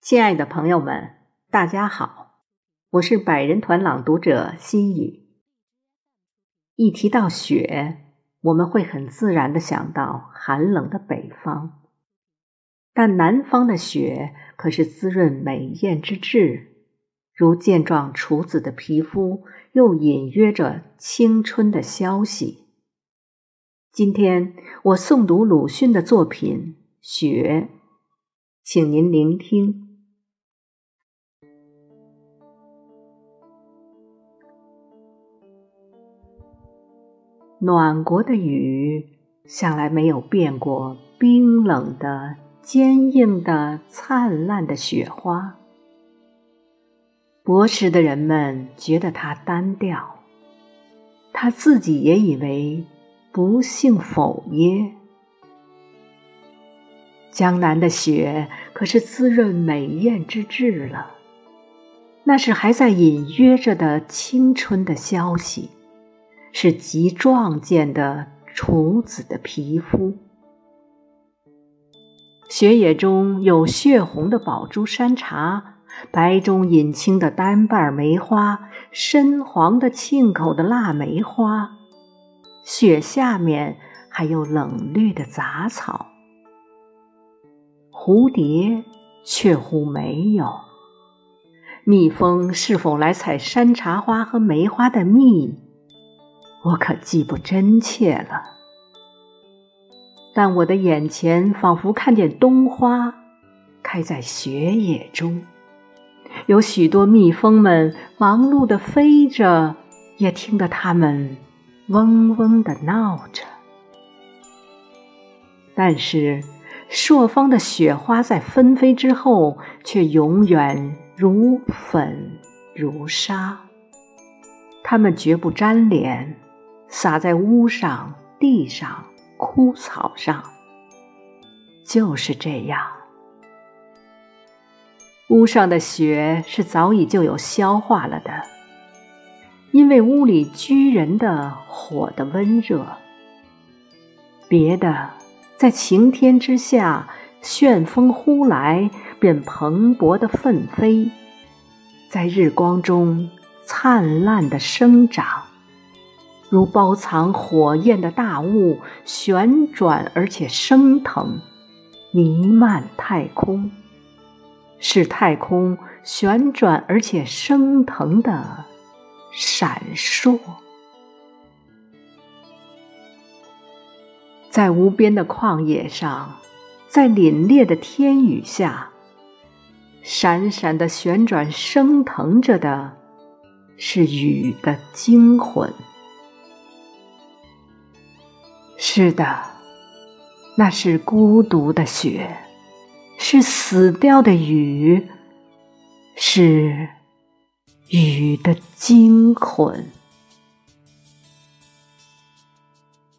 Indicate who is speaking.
Speaker 1: 亲爱的朋友们，大家好，我是百人团朗读者心雨。一提到雪，我们会很自然的想到寒冷的北方，但南方的雪可是滋润美艳之至，如健壮处子的皮肤，又隐约着青春的消息。今天我诵读鲁迅的作品《雪》，请您聆听。暖国的雨，向来没有变过冰冷的、坚硬的、灿烂的雪花。博识的人们觉得它单调，他自己也以为不幸否耶。江南的雪可是滋润美艳之至了，那是还在隐约着的青春的消息。是极壮健的处子的皮肤，雪野中有血红的宝珠山茶，白中隐青的单瓣梅花，深黄的沁口的腊梅花，雪下面还有冷绿的杂草，蝴蝶却乎没有，蜜蜂是否来采山茶花和梅花的蜜？我可记不真切了，但我的眼前仿佛看见冬花开在雪野中，有许多蜜蜂们忙碌地飞着，也听得它们嗡嗡地闹着。但是朔方的雪花在纷飞之后，却永远如粉如沙，它们绝不粘连。洒在屋上、地上、枯草上，就是这样。屋上的雪是早已就有消化了的，因为屋里居人的火的温热。别的，在晴天之下，旋风呼来，便蓬勃的奋飞，在日光中灿烂的生长。如包藏火焰的大雾，旋转而且升腾，弥漫太空，是太空旋转而且升腾的闪烁，在无边的旷野上，在凛冽的天宇下，闪闪的旋转升腾着的，是雨的精魂。是的，那是孤独的雪，是死掉的雨，是雨的惊魂。